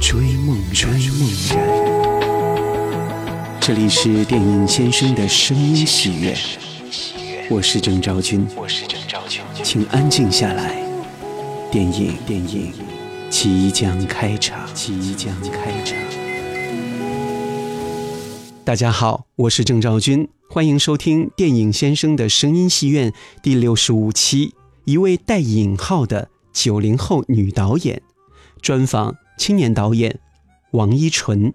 追梦追梦人，这里是电影先生的声音喜悦，我是郑昭君，请安静下来，电影电影即将开场，即将开场。大家好，我是郑昭君，欢迎收听电影先生的声音戏院第六十五期，一位带引号的九零后女导演。专访。青年导演王一淳，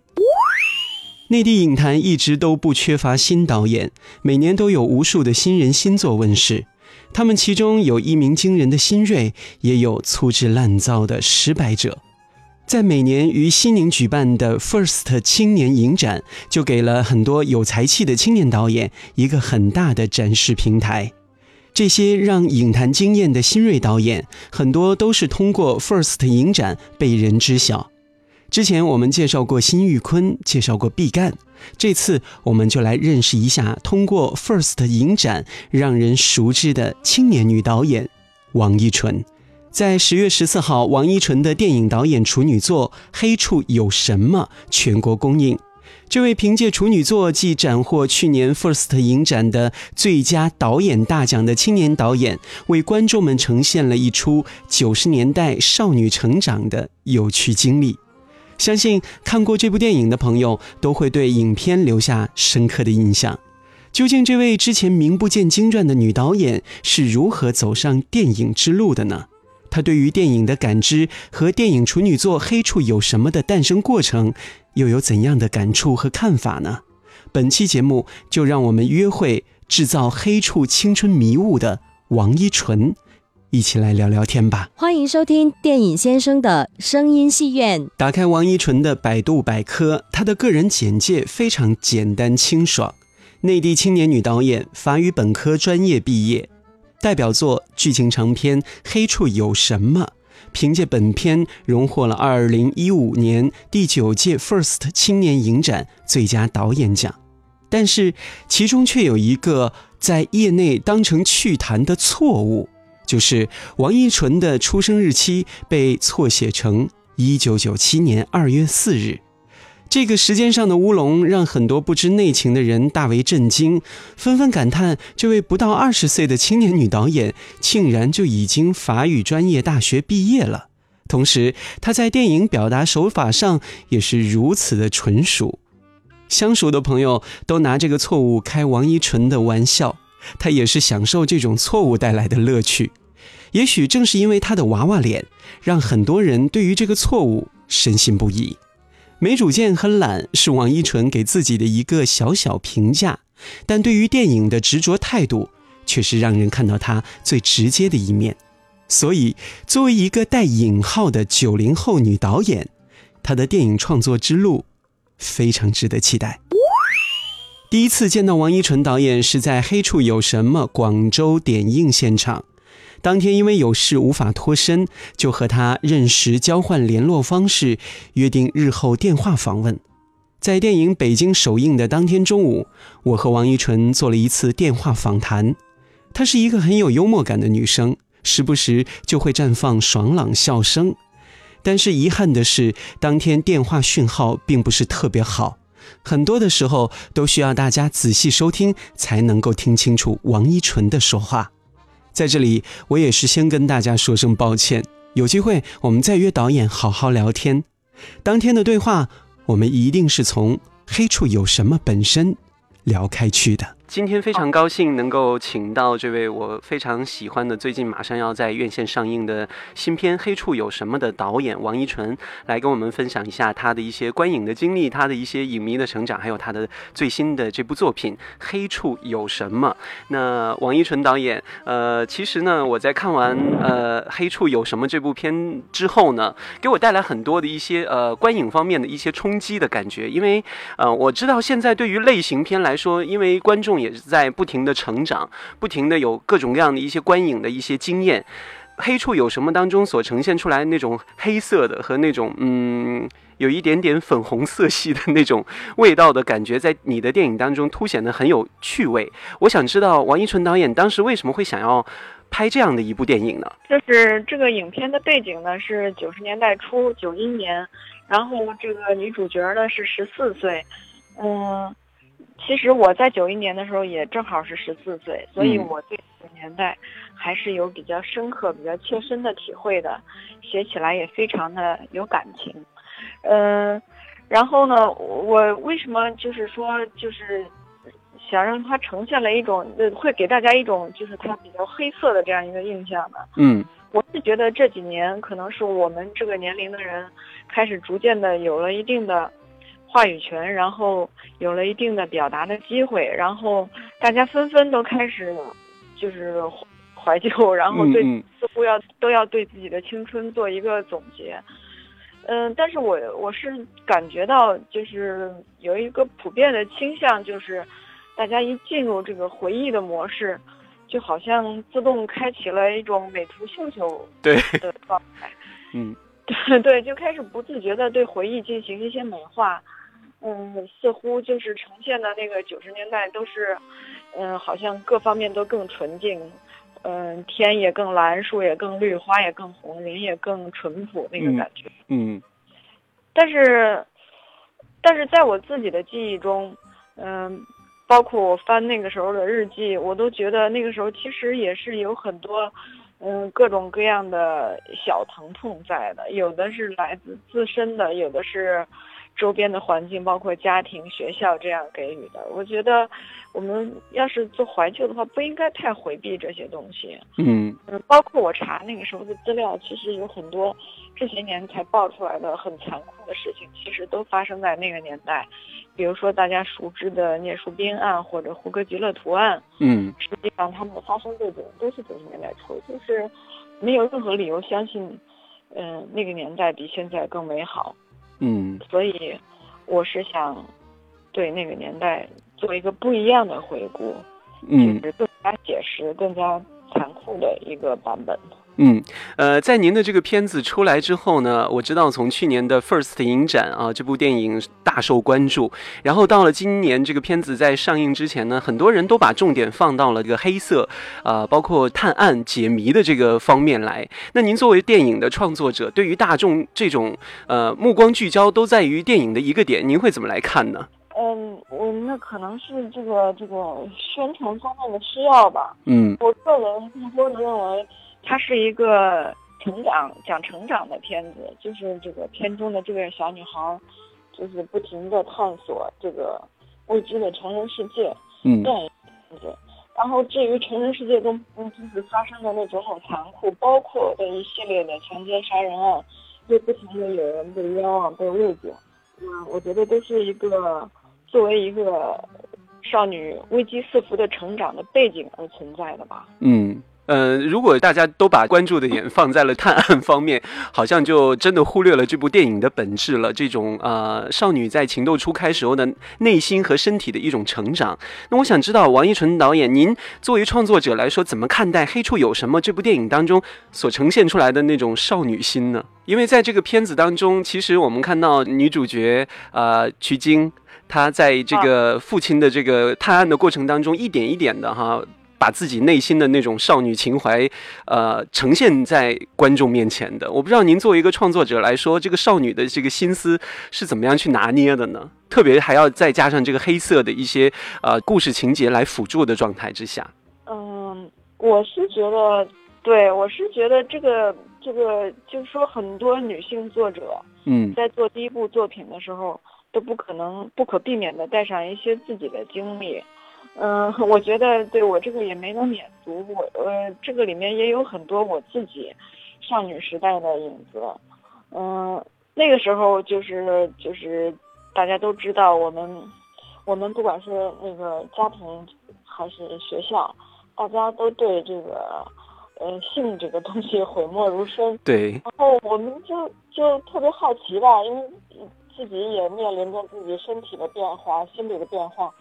内地影坛一直都不缺乏新导演，每年都有无数的新人新作问世。他们其中有一鸣惊人的新锐，也有粗制滥造的失败者。在每年于西宁举办的 First 青年影展，就给了很多有才气的青年导演一个很大的展示平台。这些让影坛惊艳的新锐导演，很多都是通过 First 影展被人知晓。之前我们介绍过辛玉坤，介绍过毕赣，这次我们就来认识一下通过 First 影展让人熟知的青年女导演王一淳。在十月十四号，王一淳的电影导演处女作《黑处有什么》全国公映。这位凭借处女作即斩获去年 First 影展的最佳导演大奖的青年导演，为观众们呈现了一出九十年代少女成长的有趣经历。相信看过这部电影的朋友都会对影片留下深刻的印象。究竟这位之前名不见经传的女导演是如何走上电影之路的呢？她对于电影的感知和电影处女作《黑处有什么》的诞生过程。又有怎样的感触和看法呢？本期节目就让我们约会制造黑处青春迷雾的王一淳，一起来聊聊天吧。欢迎收听电影先生的声音戏院。打开王一淳的百度百科，他的个人简介非常简单清爽。内地青年女导演，法语本科专业毕业，代表作剧情长片《黑处有什么》。凭借本片荣获了2015年第九届 First 青年影展最佳导演奖，但是其中却有一个在业内当成趣谈的错误，就是王一淳的出生日期被错写成1997年2月4日。这个时间上的乌龙让很多不知内情的人大为震惊，纷纷感叹：这位不到二十岁的青年女导演，竟然就已经法语专业大学毕业了。同时，她在电影表达手法上也是如此的纯熟。相熟的朋友都拿这个错误开王一淳的玩笑，她也是享受这种错误带来的乐趣。也许正是因为她的娃娃脸，让很多人对于这个错误深信不疑。没主见和懒是王一淳给自己的一个小小评价，但对于电影的执着态度，却是让人看到他最直接的一面。所以，作为一个带引号的九零后女导演，她的电影创作之路非常值得期待。第一次见到王一淳导演是在《黑处有什么》广州点映现场。当天因为有事无法脱身，就和他认识、交换联络方式，约定日后电话访问。在电影北京首映的当天中午，我和王一淳做了一次电话访谈。她是一个很有幽默感的女生，时不时就会绽放爽朗笑声。但是遗憾的是，当天电话讯号并不是特别好，很多的时候都需要大家仔细收听才能够听清楚王一淳的说话。在这里，我也是先跟大家说声抱歉。有机会，我们再约导演好好聊天。当天的对话，我们一定是从“黑处有什么”本身聊开去的。今天非常高兴能够请到这位我非常喜欢的，最近马上要在院线上映的新片《黑处有什么》的导演王一纯来跟我们分享一下他的一些观影的经历，他的一些影迷的成长，还有他的最新的这部作品《黑处有什么》。那王一纯导演，呃，其实呢，我在看完呃《黑处有什么》这部片之后呢，给我带来很多的一些呃观影方面的一些冲击的感觉，因为呃我知道现在对于类型片来说，因为观众也是在不停的成长，不停的有各种各样的一些观影的一些经验。黑处有什么当中所呈现出来那种黑色的和那种嗯，有一点点粉红色系的那种味道的感觉，在你的电影当中凸显的很有趣味。我想知道王一纯导演当时为什么会想要拍这样的一部电影呢？就是这个影片的背景呢是九十年代初九一年，然后这个女主角呢是十四岁，嗯。其实我在九一年的时候也正好是十四岁，所以我对这个年代还是有比较深刻、比较切身的体会的，写起来也非常的有感情。嗯，然后呢，我为什么就是说就是想让它呈现了一种，会给大家一种就是它比较黑色的这样一个印象呢？嗯，我是觉得这几年可能是我们这个年龄的人开始逐渐的有了一定的。话语权，然后有了一定的表达的机会，然后大家纷纷都开始就是怀旧，然后对似乎要都要对自己的青春做一个总结。嗯，但是我我是感觉到就是有一个普遍的倾向，就是大家一进入这个回忆的模式，就好像自动开启了一种美图秀秀对的状态。嗯，对 对，就开始不自觉的对回忆进行一些美化。嗯，似乎就是呈现的那个九十年代都是，嗯，好像各方面都更纯净，嗯，天也更蓝，树也更绿，花也更红，人也更淳朴那个感觉。嗯，但是，但是在我自己的记忆中，嗯，包括我翻那个时候的日记，我都觉得那个时候其实也是有很多，嗯，各种各样的小疼痛在的，有的是来自自身的，有的是。周边的环境，包括家庭、学校这样给予的，我觉得，我们要是做怀旧的话，不应该太回避这些东西。嗯嗯，包括我查那个时候的资料，其实有很多这些年才爆出来的很残酷的事情，其实都发生在那个年代。比如说大家熟知的聂树斌案或者胡歌吉勒图案，嗯，实际上他们的发生背景都是九十年代初，就是没有任何理由相信，嗯，那个年代比现在更美好。嗯，所以我是想对那个年代做一个不一样的回顾，嗯，就是更加写实、更加残酷的一个版本。嗯，呃，在您的这个片子出来之后呢，我知道从去年的 First 影展啊，这部电影大受关注，然后到了今年这个片子在上映之前呢，很多人都把重点放到了这个黑色，啊，包括探案解谜的这个方面来。那您作为电影的创作者，对于大众这种呃目光聚焦都在于电影的一个点，您会怎么来看呢？嗯，我那可能是这个这个宣传方面的需要吧。嗯，我个人更多的认为。它是一个成长讲成长的片子，就是这个片中的这个小女孩，就是不停的探索这个未知的成人世界。嗯。对。然后至于成人世界中就是发生的那种种残酷，包括的一系列的强奸杀人案，又不停的有人被冤枉被误解，嗯，我觉得都是一个作为一个少女危机四伏的成长的背景而存在的吧。嗯。呃，如果大家都把关注的点放在了探案方面，好像就真的忽略了这部电影的本质了。这种呃，少女在情窦初开时候的内心和身体的一种成长。那我想知道，王一纯导演，您作为创作者来说，怎么看待《黑处有什么》这部电影当中所呈现出来的那种少女心呢？因为在这个片子当中，其实我们看到女主角呃，曲晶，她在这个父亲的这个探案的过程当中，一点一点的哈。把自己内心的那种少女情怀，呃，呈现在观众面前的。我不知道您作为一个创作者来说，这个少女的这个心思是怎么样去拿捏的呢？特别还要再加上这个黑色的一些呃故事情节来辅助的状态之下。嗯，我是觉得，对我是觉得这个这个就是说，很多女性作者，嗯，在做第一部作品的时候，都不可能不可避免的带上一些自己的经历。嗯，我觉得对我这个也没能免俗，我呃这个里面也有很多我自己少女时代的影子。嗯，那个时候就是就是大家都知道，我们我们不管是那个家庭还是学校，大家都对这个呃性这个东西 讳莫如深。对，然后我们就就特别好奇吧，因为自己也面临着自己身体的变化、心理的变化，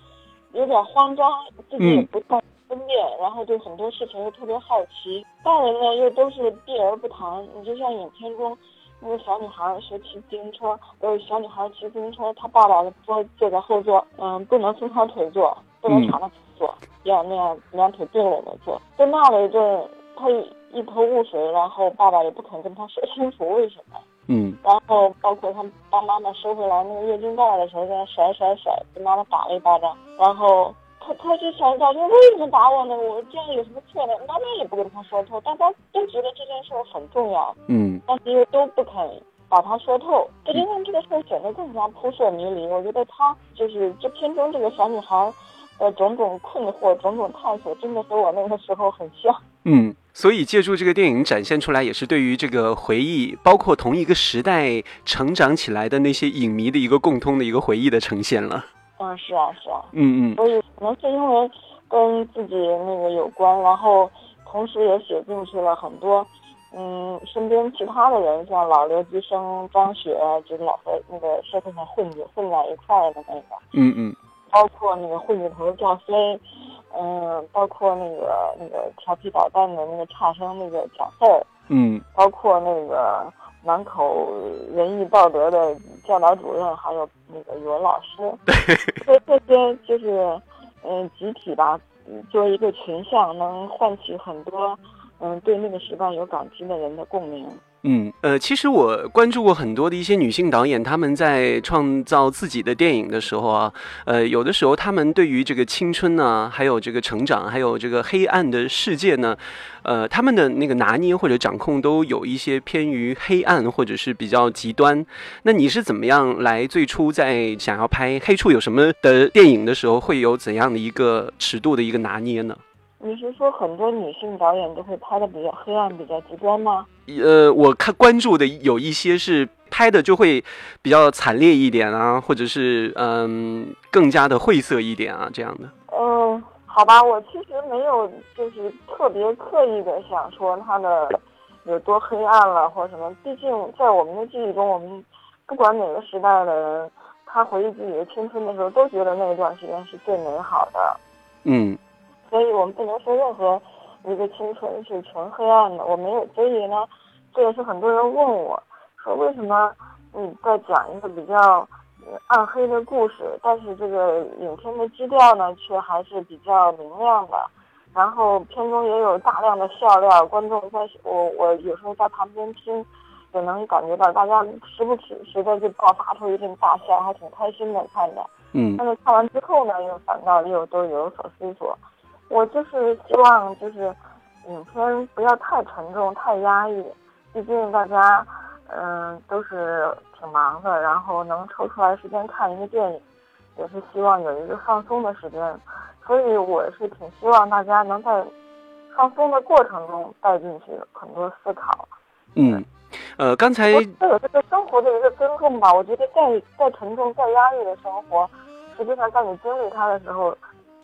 有点慌张，自己也不太分辨，然后对很多事情又特别好奇。大人呢又都是避而不谈，你就像影片中那个小女孩学骑自行车，呃，小女孩骑自行车，她爸爸说坐在后座，嗯，不能分条腿坐，不能敞着腿坐，要那样两腿并拢的坐。就骂了一阵，她一头雾水，然后爸爸也不肯跟她说清楚为什么。嗯然后包括他帮妈妈收回来那个月经带的时候，在那甩甩甩，给妈妈打了一巴掌。然后他他就想找说为什么打我呢？我这样有什么错呢？妈妈也不跟他说透，大家都觉得这件事很重要，嗯但是又都不肯把它说透，这就让这个事显得更加扑朔迷离。我觉得他就是这片中这个小女孩的种种困惑、种种探索，真的和我那个时候很像。嗯，所以借助这个电影展现出来，也是对于这个回忆，包括同一个时代成长起来的那些影迷的一个共通的一个回忆的呈现了。嗯，是啊，是啊。嗯嗯所以可能是因为跟自己那个有关，然后同时也写进去了很多，嗯，身边其他的人，像老留级生张雪，就老和那个社会上混子混在一块儿的那个，嗯嗯包括那个混子头赵飞，嗯，包括那个那个调皮捣蛋的那个差生那个蒋四儿，嗯包括那个满口仁义道德的教导主任，还有那个语文老师，这这些就是嗯集体吧，嗯作为一个群像，能唤起很多嗯对那个时代有感知的人的共鸣。嗯，呃，其实我关注过很多的一些女性导演，她们在创造自己的电影的时候啊，呃，有的时候她们对于这个青春呢，还有这个成长，还有这个黑暗的世界呢，呃，他们的那个拿捏或者掌控都有一些偏于黑暗或者是比较极端。那你是怎么样来最初在想要拍《黑处有什么》的电影的时候，会有怎样的一个尺度的一个拿捏呢？你是说很多女性导演都会拍的比较黑暗、比较极端吗？呃，我看关注的有一些是拍的就会比较惨烈一点啊，或者是嗯更加的晦涩一点啊这样的。嗯，好吧，我其实没有就是特别刻意的想说它的有多黑暗了或者什么，毕竟在我们的记忆中，我们不管哪个时代的人，他回忆自己的青春的时候，都觉得那一段时间是最美好的。嗯所以我们不能说任何一个青春是纯黑暗的。我没有，所以呢，这也是很多人问我说，为什么你在讲一个比较呃暗黑的故事，但是这个影片的基调呢，却还是比较明亮的。然后片中也有大量的笑料，观众在我我有时候在旁边听，也能感觉到大家时不时时的就爆发出一阵大笑，还挺开心的看着。嗯但是看完之后呢，又反倒又都有所思索。我就是希望就是影片不要太沉重、太压抑，毕竟大家嗯、都是挺忙的，然后能抽出来时间看一个电影，也是希望有一个放松的时间。所以我是挺希望大家能在放松的过程中带进去很多思考。嗯，呃，刚才我这有这个生活的一个尊重吧。我觉得再再沉重、再压抑的生活，实际上在你经历它的时候，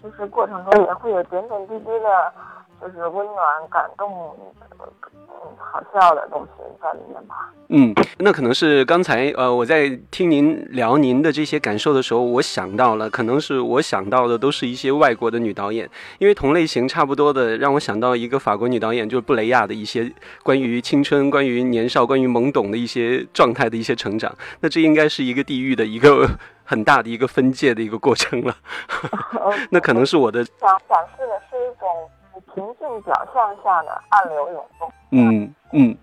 就是过程中也会有点点滴滴的，就是温暖、感动、呃嗯好笑的东西在里面吧。嗯，那可能是刚才呃我在听您聊您的这些感受的时候，我想到了，可能是我想到的都是一些外国的女导演，因为同类型差不多的，让我想到一个法国女导演，就是布雷亚的一些关于青春、关于年少、关于懵懂的一些状态的一些成长。那这应该是一个地域的一个很大的一个分界的一个过程了。那可能是我的想展示的是一种平静表象下的暗流涌动。嗯嗯。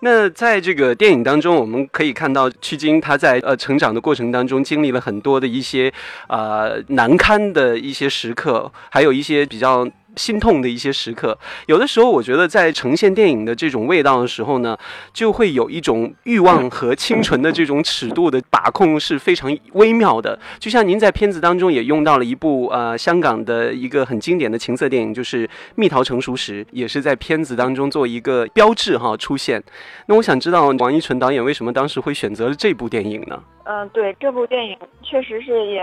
那在这个电影当中，我们可以看到曲晶她在呃成长的过程当中，经历了很多的一些呃难堪的一些时刻，还有一些比较心痛的一些时刻。有的时候，我觉得在呈现电影的这种味道的时候呢，就会有一种欲望和清纯的这种尺度的把控是非常微妙的。就像您在片子当中也用到了一部呃香港的一个很经典的情色电影，就是《蜜桃成熟时》，也是在片子当中做一个标志哈出现。那我想知道王一纯导演为什么当时会选择了这部电影呢？嗯，对，这部电影确实是也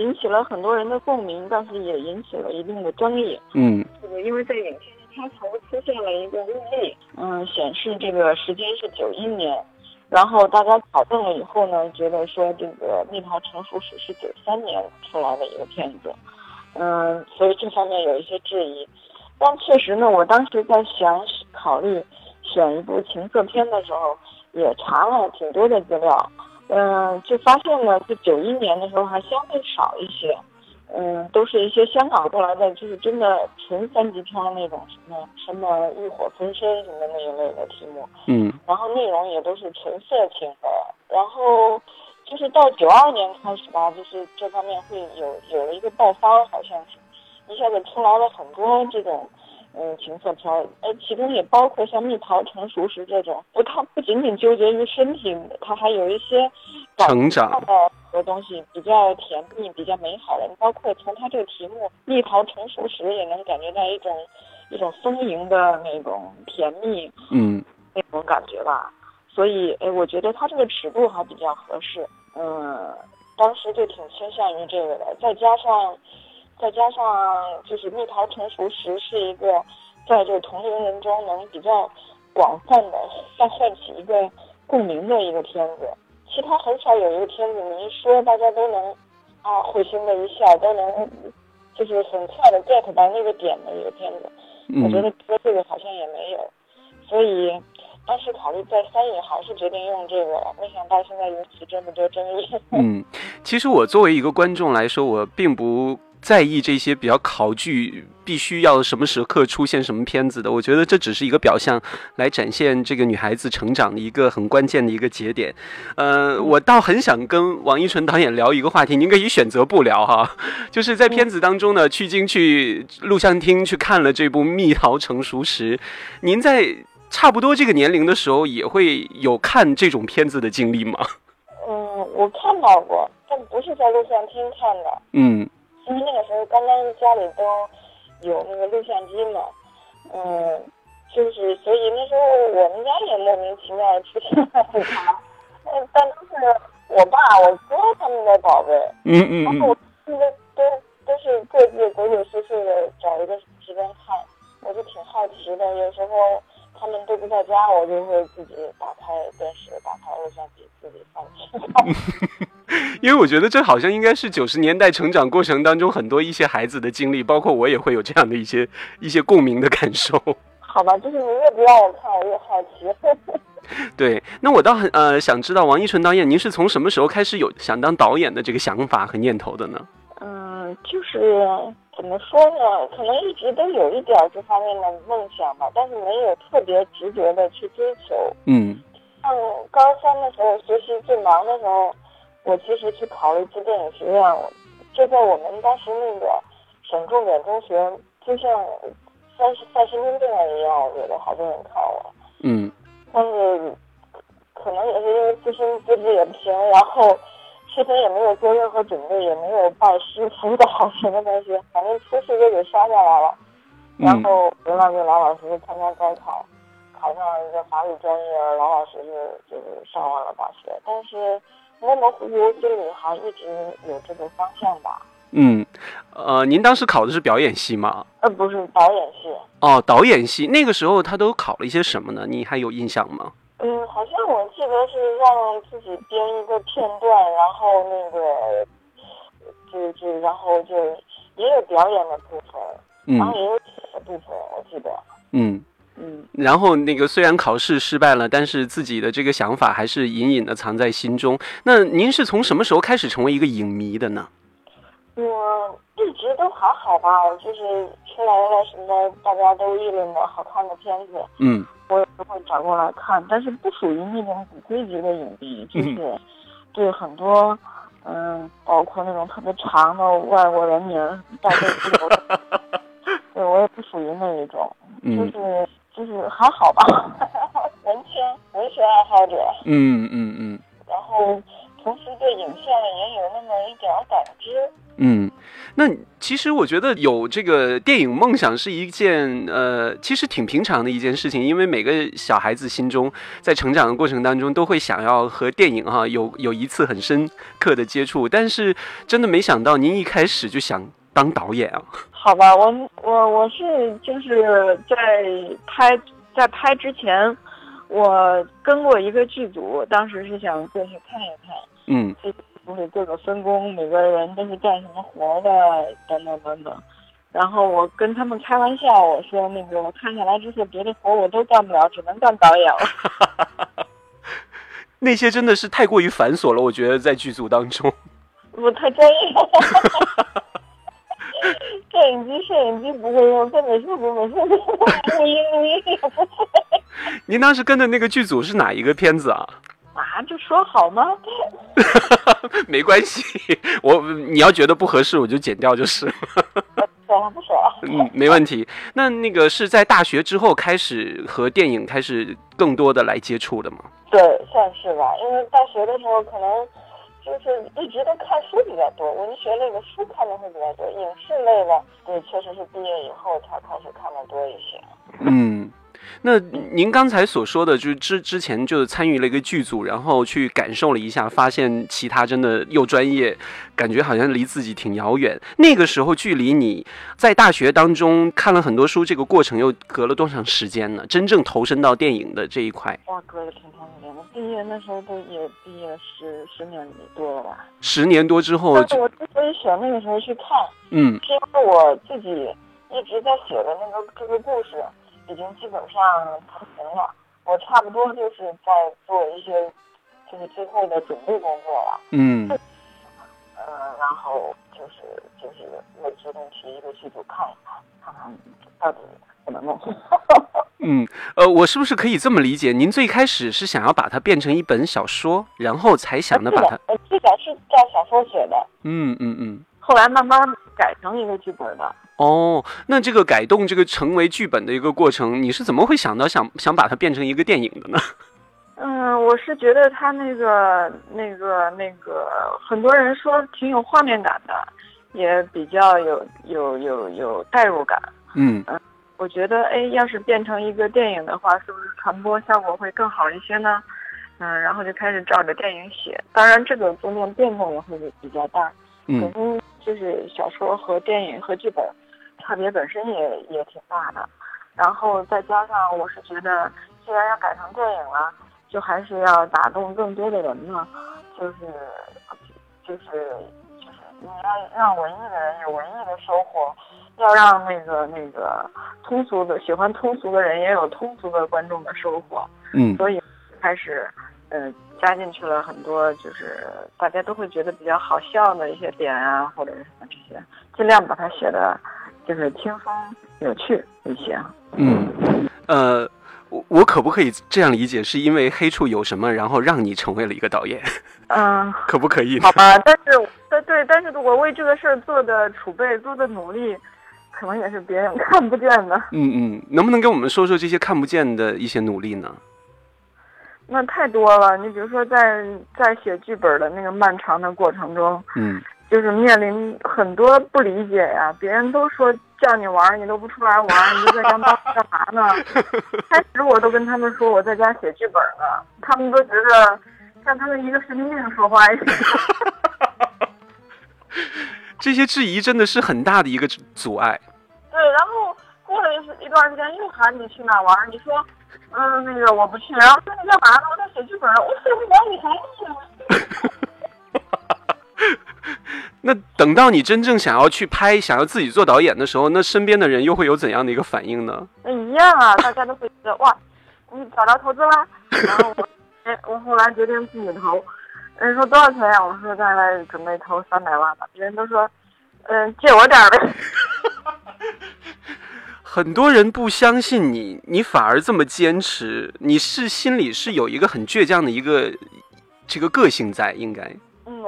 引起了很多人的共鸣，但是也引起了一定的争议。嗯，这个因为在影片开头出现了一个日历，嗯，显示这个时间是九一年，然后大家讨论了以后呢，觉得说这个《蜜桃成熟史》是九三年出来的一个片子，嗯，所以这方面有一些质疑。但确实呢，我当时在想考虑选一部情色片的时候，也查了挺多的资料，嗯，就发现呢，就九一年的时候还相对少一些。嗯，都是一些香港过来的，就是真的纯三级片那种什么什么欲火焚身什么那一类的题目。嗯，然后内容也都是纯色情的。然后就是到九二年开始吧，就是这方面会有有了一个爆发，好像是一下子出来了很多这种嗯情色片，呃，其中也包括像《蜜桃成熟时》这种，不，它不仅仅纠结于身体，它还有一些成长的。的东西比较甜蜜、比较美好的，包括从它这个题目“蜜桃成熟时”也能感觉到一种一种丰盈的那种甜蜜，嗯，那种感觉吧。所以，哎，我觉得它这个尺度还比较合适。嗯，当时就挺倾向于这个的。再加上，再加上就是“蜜桃成熟时”是一个在这个同龄人中能比较广泛的再唤起一个共鸣的一个片子。其他很少有一个片子，你一说大家都能啊会心的一笑，都能就是很快的 get 到那个点的一个片子。我觉得说这个好像也没有，所以当时考虑再三也，还是决定用这个了。没想到现在引起这么多争议。嗯，其实我作为一个观众来说，我并不。在意这些比较考据，必须要什么时刻出现什么片子的，我觉得这只是一个表象，来展现这个女孩子成长的一个很关键的一个节点。呃，我倒很想跟王一淳导演聊一个话题，您可以选择不聊哈。就是在片子当中呢，去经去录像厅去看了这部《蜜桃成熟时》，您在差不多这个年龄的时候，也会有看这种片子的经历吗？嗯，我看到过，但不是在录像厅看的。嗯。因为那个时候刚刚家里都有那个录像机嘛，嗯，就是所以那时候我们家也莫名其妙出现了他，嗯，但都是我爸我哥他们的宝贝，嗯嗯然后我现在都都是各自鬼鬼祟祟的找一个时间看，我就挺好奇的，有时候他们都不在家，我就会自己打开电视，打开录像机，自己放去。因为我觉得这好像应该是九十年代成长过程当中很多一些孩子的经历，包括我也会有这样的一些一些共鸣的感受。好吧，就是你越不让我看，我越好奇。对，那我倒很呃想知道王一淳导演，您是从什么时候开始有想当导演的这个想法和念头的呢？嗯，就是怎么说呢，可能一直都有一点这方面的梦想吧，但是没有特别执着的去追求。嗯，上高三的时候学习最忙的时候。我其实去考了一次电影学院，就在我们当时那个省重点中学，就像赛赛神经病一样，我觉得好多人看我。嗯。但是可能也是因为自身资质也不行，然后事前也没有做任何准备，也没有拜师辅导什么东西，反正初试就给刷下来了。然后回来就老老实实参加高考，考上了一个法语专业，老老实实就是上完了大学，但是。模模糊糊，心里还一直有这个方向吧。嗯，呃，您当时考的是表演系吗？呃，不是导演系。哦，导演系那个时候他都考了一些什么呢？你还有印象吗？嗯，好像我记得是让自己编一个片段，然后那个就就然后就也有表演的部分，然后也有写的部分，我记得。嗯。嗯，然后那个虽然考试失败了，但是自己的这个想法还是隐隐的藏在心中。那您是从什么时候开始成为一个影迷的呢？我一直都还好吧，就是出来了什么大家都议论的好看的片子，嗯，我也都会找过来看，但是不属于那种骨灰级的影迷，就是对很多，嗯，包括那种特别长的外国人名，大概都有。对我也不属于那一种，就嗯是就是还好吧，文青文学爱好者，嗯嗯嗯。然后同时对影像也有那么一点儿感知。嗯。那其实我觉得有这个电影梦想是一件呃，其实挺平常的一件事情，因为每个小孩子心中在成长的过程当中都会想要和电影哈、有有一次很深刻的接触，但是真的没想到您一开始就想当导演啊。好吧，我我我是就是在拍在拍之前，我跟过一个剧组，当时是想过去看一看，嗯这不是各个分工，每个人都是干什么活的，等等等等。然后我跟他们开玩笑，我说那个我看下来之后，别的活我都干不了，只能干导演了。那些真的是太过于繁琐了，我觉得在剧组当中。我太专业了。摄影机，摄影机不会用；做美术部，美术部录音，录音也不会。您当时跟的那个剧组是哪一个片子啊？啊，这说好吗？没关系，我你要觉得不合适，我就剪掉就是。算了，不说了。嗯，没问题。那那个是在大学之后开始和电影开始更多的来接触的吗？对，算是吧。因为大学的时候可能就是一直都看书比较多，文学类的书看的会比较多，影视类的，对，确实是毕业以后才开始看的多一些。嗯，那您刚才所说的，就是之之前就是参与了一个剧组，然后去感受了一下，发现其他真的又专业，感觉好像离自己挺遥远。那个时候，距离你在大学当中看了很多书，这个过程又隔了多长时间呢？真正投身到电影的这一块，哇，隔了挺长时间的，毕业那时候都也毕业十十年多了吧。十年多之后但，是我之所以选那个时候去看，嗯是因为我自己一直在写的那个这个故事，已经基本上成型了。我差不多就是在做一些，就是最后的准备工作了。嗯嗯，然后就是就是我决定去一个剧组看一看，看看到底怎么弄。嗯，呃，我是不是可以这么理解？您最开始是想要把它变成一本小说，然后才想着把它我最早是照小说写的，嗯嗯嗯。后来慢慢改成一个剧本的。哦，那这个改动这个成为剧本的一个过程，你是怎么会想到想想把它变成一个电影的呢？嗯，我是觉得他那个、那个、那个，很多人说挺有画面感的，也比较有有有有代入感。嗯嗯我觉得，哎，要是变成一个电影的话，是不是传播效果会更好一些呢？嗯，然后就开始照着电影写。当然，这个中间变动也会比较大。嗯就是小说和电影和剧本差别本身也也挺大的，然后再加上我是觉得，既然要改成电影了，就还是要打动更多的人嘛，就是就是就是你要让文艺的人有文艺的收获，要让那个那个通俗的喜欢通俗的人也有通俗的观众的收获，嗯。所以开始，呃，加进去了很多，就是大家都会觉得比较好笑的一些点啊，或者是什么这些，尽量把它写的，就是轻松有趣一些。嗯，呃，我我可不可以这样理解？是因为黑处有什么，然后让你成为了一个导演，嗯，可不可以？好吧，但是，对对，但是我为这个事儿做的储备、做的努力，可能也是别人看不见的。嗯嗯，能不能跟我们说说这些看不见的一些努力呢？那太多了，你比如说在在写剧本的那个漫长的过程中，嗯就是面临很多不理解呀，别人都说叫你玩儿，你都不出来玩儿，你就在家干嘛呢？开始我都跟他们说我在家写剧本呢，他们都觉得像他们一个神经病说话一样。这些质疑真的是很大的一个阻碍。对，然后过了一一段时间又喊你去哪玩儿，你说，嗯，那个我不去，然后说你干嘛呢？我在写剧本呢，我写不了，你还去呢？那等到你真正想要去拍、想要自己做导演的时候，那身边的人又会有怎样的一个反应呢？那一样啊，大家都会觉得哇，你找到投资啦。然后我，哎，我后来决定自己投。人说多少钱呀？我说大概准备投三百万吧。别人都说，嗯，借我点儿呗。很多人不相信你，你反而这么坚持，你是心里是有一个很倔强的一个这个个性在，应该。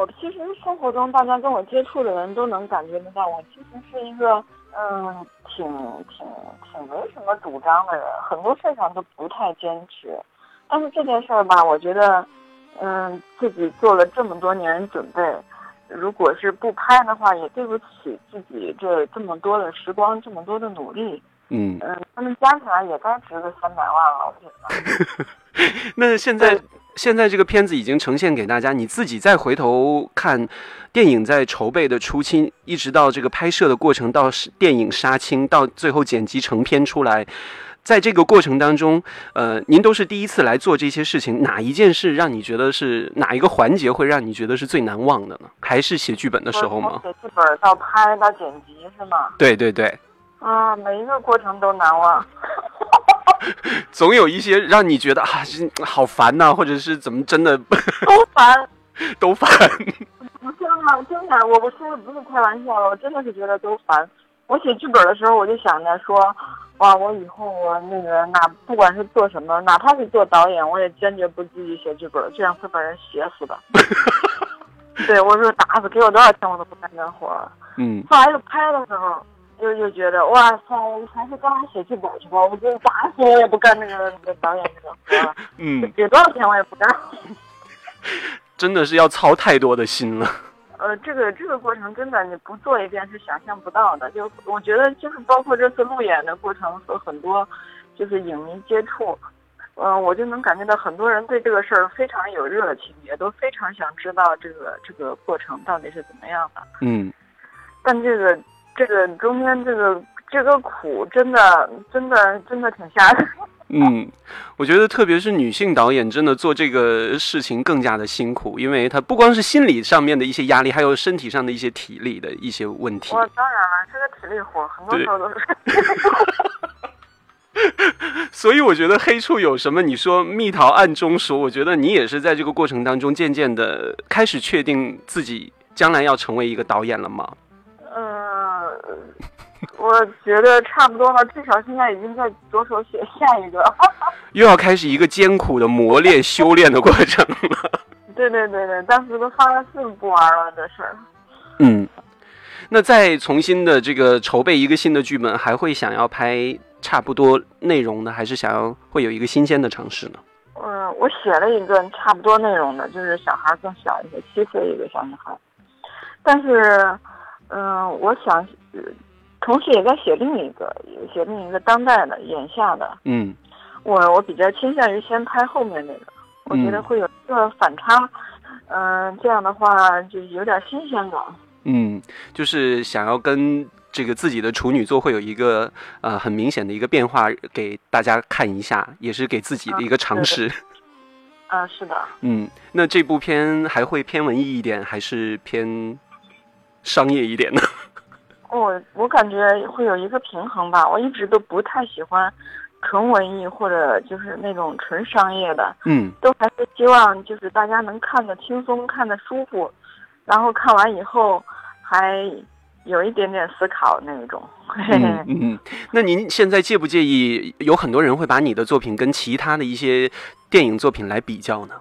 嗯，我其实生活中大家跟我接触的人都能感觉得到，我其实是一个嗯，挺挺挺没什么主张的人，很多事上都不太坚持。但是这件事儿吧，我觉得，嗯，自己做了这么多年准备，如果是不拍的话，也对不起自己这这么多的时光，这么多的努力。嗯嗯，他们加起来也该值个三百万了，我觉得。那现在现在这个片子已经呈现给大家，你自己再回头看电影在筹备的初期，一直到这个拍摄的过程，到电影杀青，到最后剪辑成片出来，在这个过程当中，呃，您都是第一次来做这些事情，哪一件事让你觉得是哪一个环节会让你觉得是最难忘的呢？还是写剧本的时候吗？写剧本到拍到剪辑是吗？对对对。啊，每一个过程都难忘。总有一些让你觉得啊，好烦呐，或者是怎么真的 都烦，都烦。不是吗？真的，我我说的不是开玩笑，我真的是觉得都烦。我写剧本的时候，我就想着说，哇，我以后我那个哪不管是做什么，哪怕是做导演，我也坚决不自己写剧本，这样会把人写死的。对，我说打死给我多少钱我都不干这活。嗯。后来又拍的时候。就就觉得哇塞，还是刚写剧本去吧。我就打死我也不干那个那个导演那个活了。嗯，给多少钱我也不干。真的是要操太多的心了。呃，这个这个过程真的你不做一遍是想象不到的。就我觉得就是包括这次路演的过程和很多就是影迷接触，嗯，我就能感觉到很多人对这个事儿非常有热情，也都非常想知道这个这个过程到底是怎么样的。嗯，但这个。这个中间这个这个苦真的真的真的挺吓人。嗯，我觉得特别是女性导演，真的做这个事情更加的辛苦，因为她不光是心理上面的一些压力，还有身体上的一些体力的一些问题。我当然了，这个体力活很多时候都是。所以我觉得黑处有什么？你说蜜桃暗中说，我觉得你也是在这个过程当中渐渐的开始确定自己将来要成为一个导演了吗？我觉得差不多了，至少现在已经在着手写下一个，又要开始一个艰苦的磨练、修炼的过程了。对对对对，当时都发了信不玩了这事儿。嗯，那再重新的这个筹备一个新的剧本，还会想要拍差不多内容的，还是想要会有一个新鲜的尝试呢？嗯，我写了一个差不多内容的，就是小孩更小一些，七岁一个小女孩，但是，嗯，我想。同时也在写另一个，写另一个当代的眼下的。嗯，我我比较倾向于先拍后面那个，我觉得会有一个反差，嗯，这样的话就有点新鲜感。嗯，就是想要跟这个自己的处女座会有一个呃很明显的一个变化给大家看一下，也是给自己的一个尝试。啊，是的。嗯，那这部片还会偏文艺一点，还是偏商业一点呢？我我感觉会有一个平衡吧，我一直都不太喜欢纯文艺或者就是那种纯商业的，嗯，都还是希望就是大家能看得轻松，看得舒服，然后看完以后还有一点点思考那一种。嗯嗯，那您现在介不介意有很多人会把你的作品跟其他的一些电影作品来比较呢？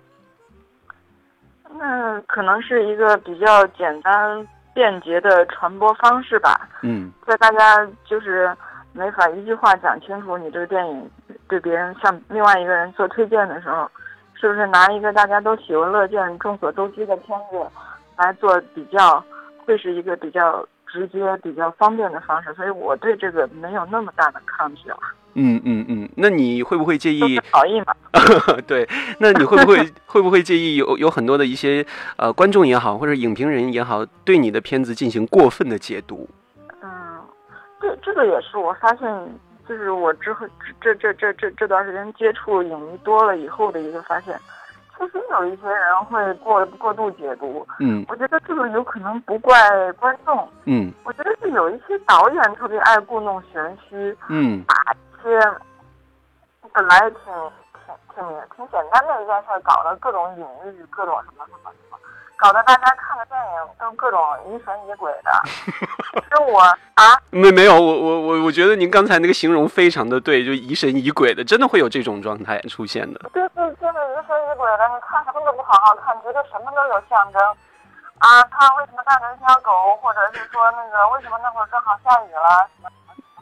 那可能是一个比较简单。便捷的传播方式吧。嗯，在大家就是没法一句话讲清楚你这个电影对别人向另外一个人做推荐的时候，是不是拿一个大家都喜闻乐见、众所周知的片子来做比较，会是一个比较直接、比较方便的方式？所以我对这个没有那么大的抗拒了。嗯嗯嗯，那你会不会介意？好意嘛。对，那你会不会 会不会介意有有很多的一些呃观众也好，或者影评人也好，对你的片子进行过分的解读？嗯，这这个也是我发现，就是我之后这这这这这段时间接触影迷多了以后的一个发现，其实有一些人会过过度解读。嗯，我觉得这个有可能不怪观众。嗯，我觉得是有一些导演特别爱故弄玄虚。嗯，把一些本来挺。挺挺挺简单的一件事，搞得各种隐喻，各种什么什么什么，搞得大家看个电影都各种疑神疑鬼的。是我啊？没没有，我我我我觉得您刚才那个形容非常的对，就疑神疑鬼的，真的会有这种状态出现的。对对，真的疑神疑鬼的，你看什么都不好好看，觉得什么都有象征。啊，他为什么带着一条狗，或者是说那个为什么那会儿正好下雨了，什么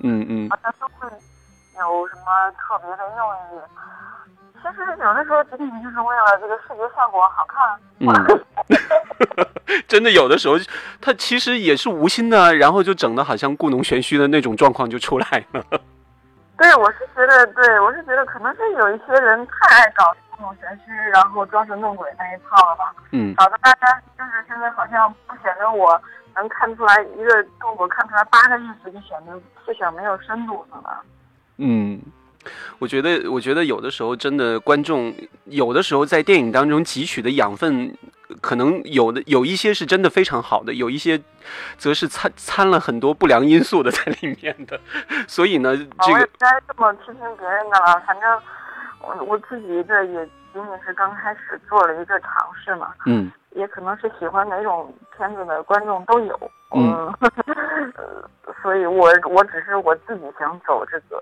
嗯嗯好像都会有什么特别的用意。其实有的时候仅仅就是为了这个视觉效果好看。嗯，真的有的时候，他其实也是无心的，然后就整的好像故弄玄虚的那种状况就出来了。对，我是觉得，对我是觉得可能是有一些人太爱搞故弄玄虚，然后装神弄鬼那一套了吧。嗯搞得大家就是现在好像不显得我能看出来一个动作看出来八个意思，就显得思想没有深度似的。嗯，我觉得，我觉得有的时候真的观众有的时候在电影当中汲取的养分，可能有的有一些是真的非常好的，有一些则是掺掺了很多不良因素的在里面的。所以呢，这个我也不该这么批评别人的了，反正我我自己这也仅仅是刚开始做了一个尝试嘛，嗯也可能是喜欢哪种片子的观众都有。嗯 呃，所以我我只是我自己想走这个，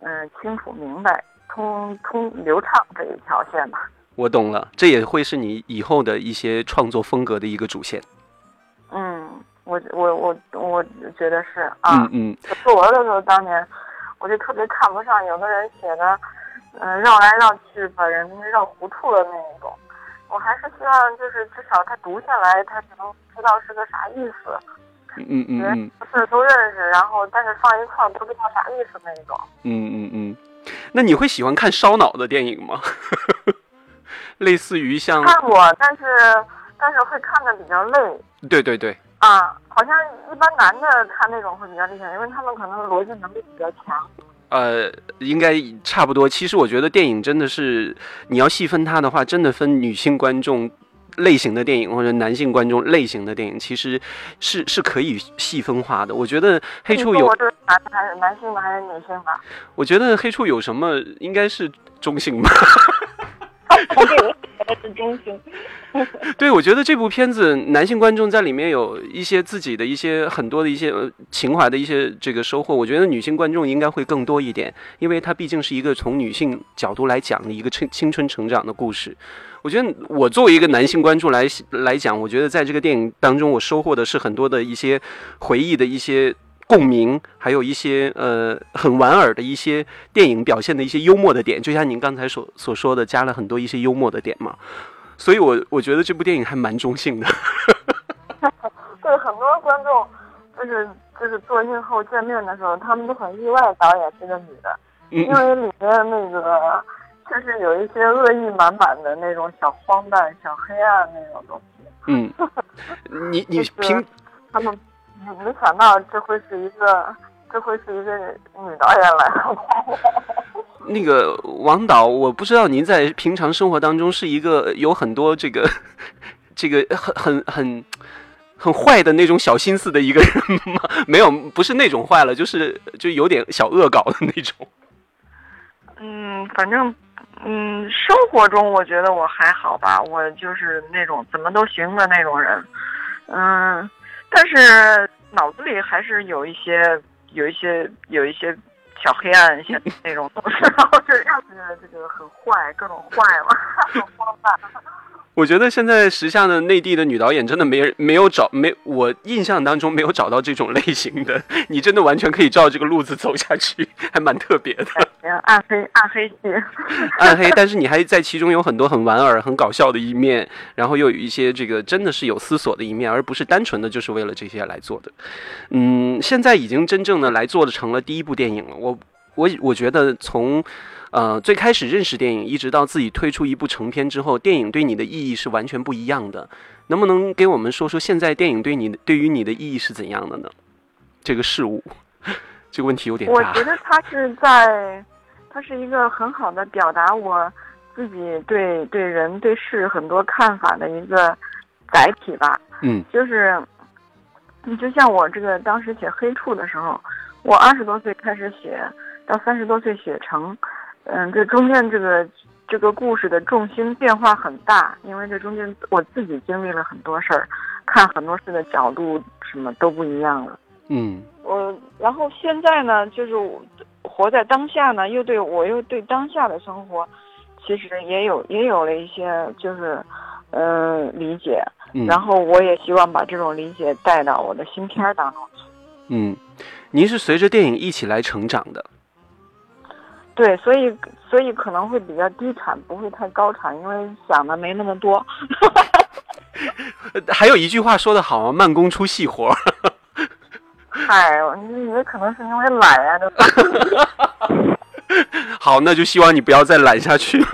嗯、清楚明白、通通流畅这一条线吧。我懂了，这也会是你以后的一些创作风格的一个主线。嗯，我我我我觉得是啊。嗯嗯作文的时候，当年我就特别看不上有的人写的，嗯、绕来绕去把人绕糊涂了那一种。我还是希望就是至少他读下来，他能知道是个啥意思，嗯嗯嗯是都认识，然后但是放一块儿不知道啥意思那一种。嗯嗯嗯。那你会喜欢看烧脑的电影吗？类似于像，看过，但是但是会看的比较累对对对，啊，好像一般男的看那种会比较厉害，因为他们可能逻辑能力比较强。呃，应该差不多。其实我觉得电影真的是，你要细分它的话，真的分女性观众类型的电影或者男性观众类型的电影，其实是是可以细分化的。我觉得黑处有男还是男性的还是女性的？我觉得黑处有什么应该是中性吧。对，我觉得是中心。对，我觉得这部片子男性观众在里面有一些自己的一些很多的一些呃情怀的一些这个收获。我觉得女性观众应该会更多一点，因为它毕竟是一个从女性角度来讲的一个青青春成长的故事。我觉得我作为一个男性观众来来讲，我觉得在这个电影当中，我收获的是很多的一些回忆的一些共鸣，还有一些呃很莞尔的一些电影表现的一些幽默的点，就像您刚才所所说的，加了很多一些幽默的点嘛。所以我我觉得这部电影还蛮中性的。对很多观众，就是就是做映后见面的时候，他们都很意外，导演是个女的，因嗯，为里面那个确实有一些恶意满满的那种小荒诞、小黑暗那种东西。嗯，你你 就是平他们没没想到这会是一个，这会是一个女导演来拍。那个王导，我不知道您在平常生活当中是一个有很多这个 这个很很很很坏的那种小心思的一个人吗？没有，不是那种坏了，就是就有点小恶搞的那种。嗯，反正，嗯，生活中我觉得我还好吧，我就是那种怎么都行的那种人，嗯，但是脑子里还是有一些、有一些、有一些小黑暗，像那种东西，然后就让觉得这个很坏，各种坏嘛，很荒诞。我觉得现在时下的内地的女导演真的没人没有找没我印象当中没有找到这种类型的，你真的完全可以照这个路子走下去，还蛮特别的。行，暗黑暗黑系，暗黑，但是你还在其中有很多很玩儿、很搞笑的一面，然后又有一些这个真的是有思索的一面，而不是单纯的就是为了这些来做的。嗯，现在已经真正的来做的成了第一部电影了。我我我觉得从呃最开始认识电影，一直到自己推出一部成片之后，电影对你的意义是完全不一样的。能不能给我们说说现在电影对你对于你的意义是怎样的呢？这个事物，这个问题有点大。我觉得 它是在，它是一个很好的表达我自己对对人对事很多看法的一个载体吧。嗯就是，你就像我这个当时写黑处的时候，我二十多岁开始写，到三十多岁写成，嗯，这中间这个这个故事的重心变化很大，因为这中间我自己经历了很多事儿，看很多事的角度什么都不一样了。嗯我然后现在呢，就是我活在当下呢，又对我又对当下的生活，其实也有也有了一些就是，嗯、理解，嗯，然后我也希望把这种理解带到我的新片儿当中去。嗯，您是随着电影一起来成长的。对，所以所以可能会比较低产，不会太高产，因为想的没那么多。呃 还有一句话说的好啊，慢工出细活儿。嗨，你也可能是因为懒呀、这 好，那就希望你不要再懒下去了。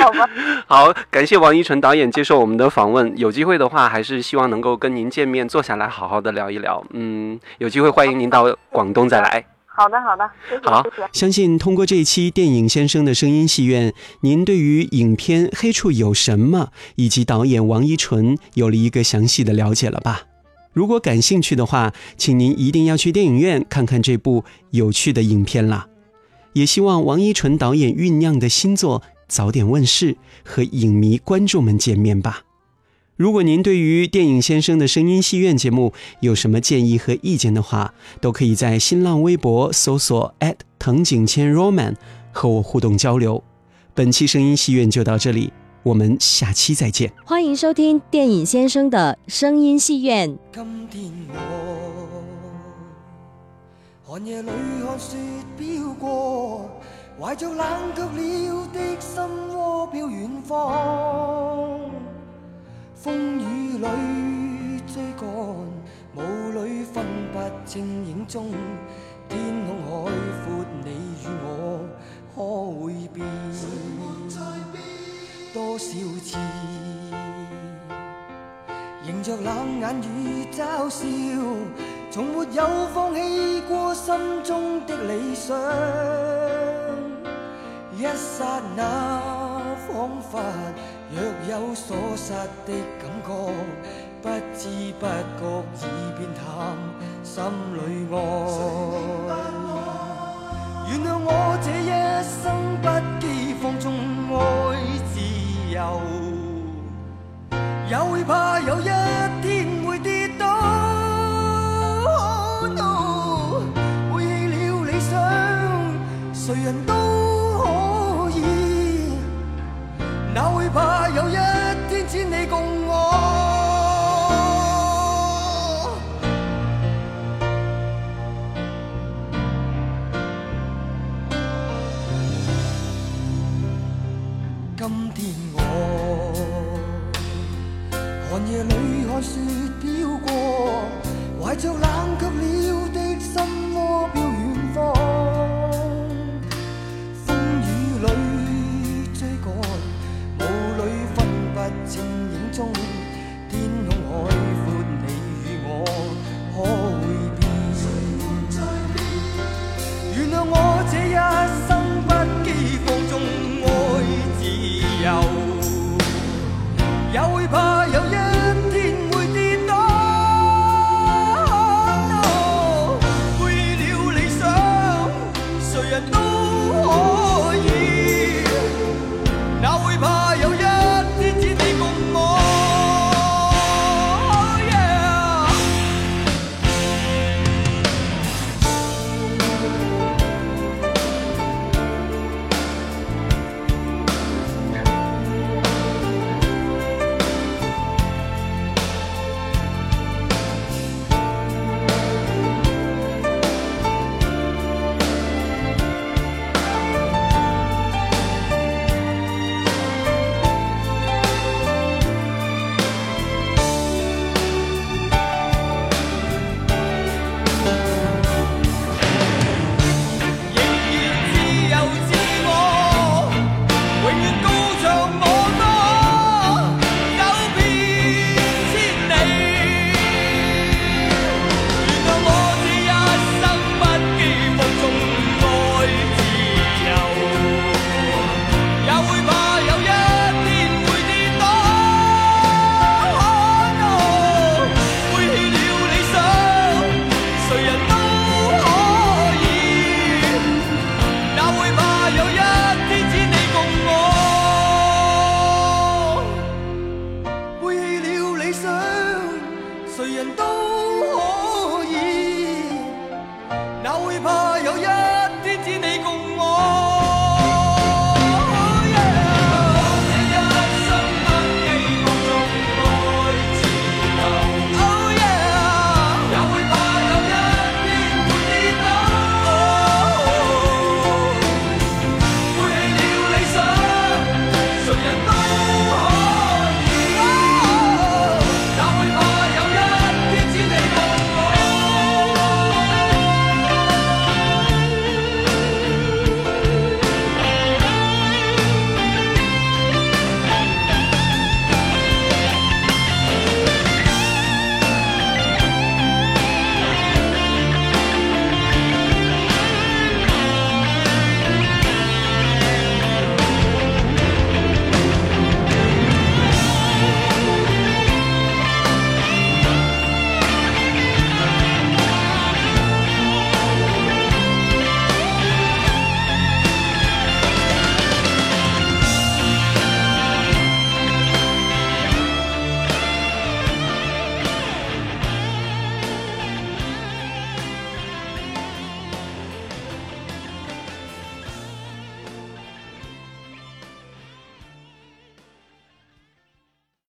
好吧。好，感谢王一晨导演接受我们的访问。有机会的话，还是希望能够跟您见面，坐下来好好的聊一聊。嗯，有机会欢迎您到广东再来。好的，好的，谢谢，好谢谢。相信通过这一期电影先生的声音戏院，您对于影片《黑处有什么》以及导演王一淳有了一个详细的了解了吧？如果感兴趣的话，请您一定要去电影院看看这部有趣的影片啦。也希望王一淳导演酝酿的新作早点问世，和影迷观众们见面吧。如果您对于电影先生的声音戏院节目有什么建议和意见的话，都可以在新浪微博搜索藤井千 Roman 和我互动交流。本期声音戏院就到这里，我们下期再见。欢迎收听电影先生的声音戏院。今天我寒夜里看雪飘過，懷着冷卻了的心窩飄遠方。風雨里追趕，霧里分不清影踪。天空海闊，你與我可會變？多少次？迎着冷眼與嘲笑，從沒有放棄過心中的理想。一剎那，彷彿若有所失的感觉，不知不觉已变淡，心里爱。原谅我这一生不羁放纵爱自由。也会怕有一最怕有一天只你共我？今天我。寒夜里看雪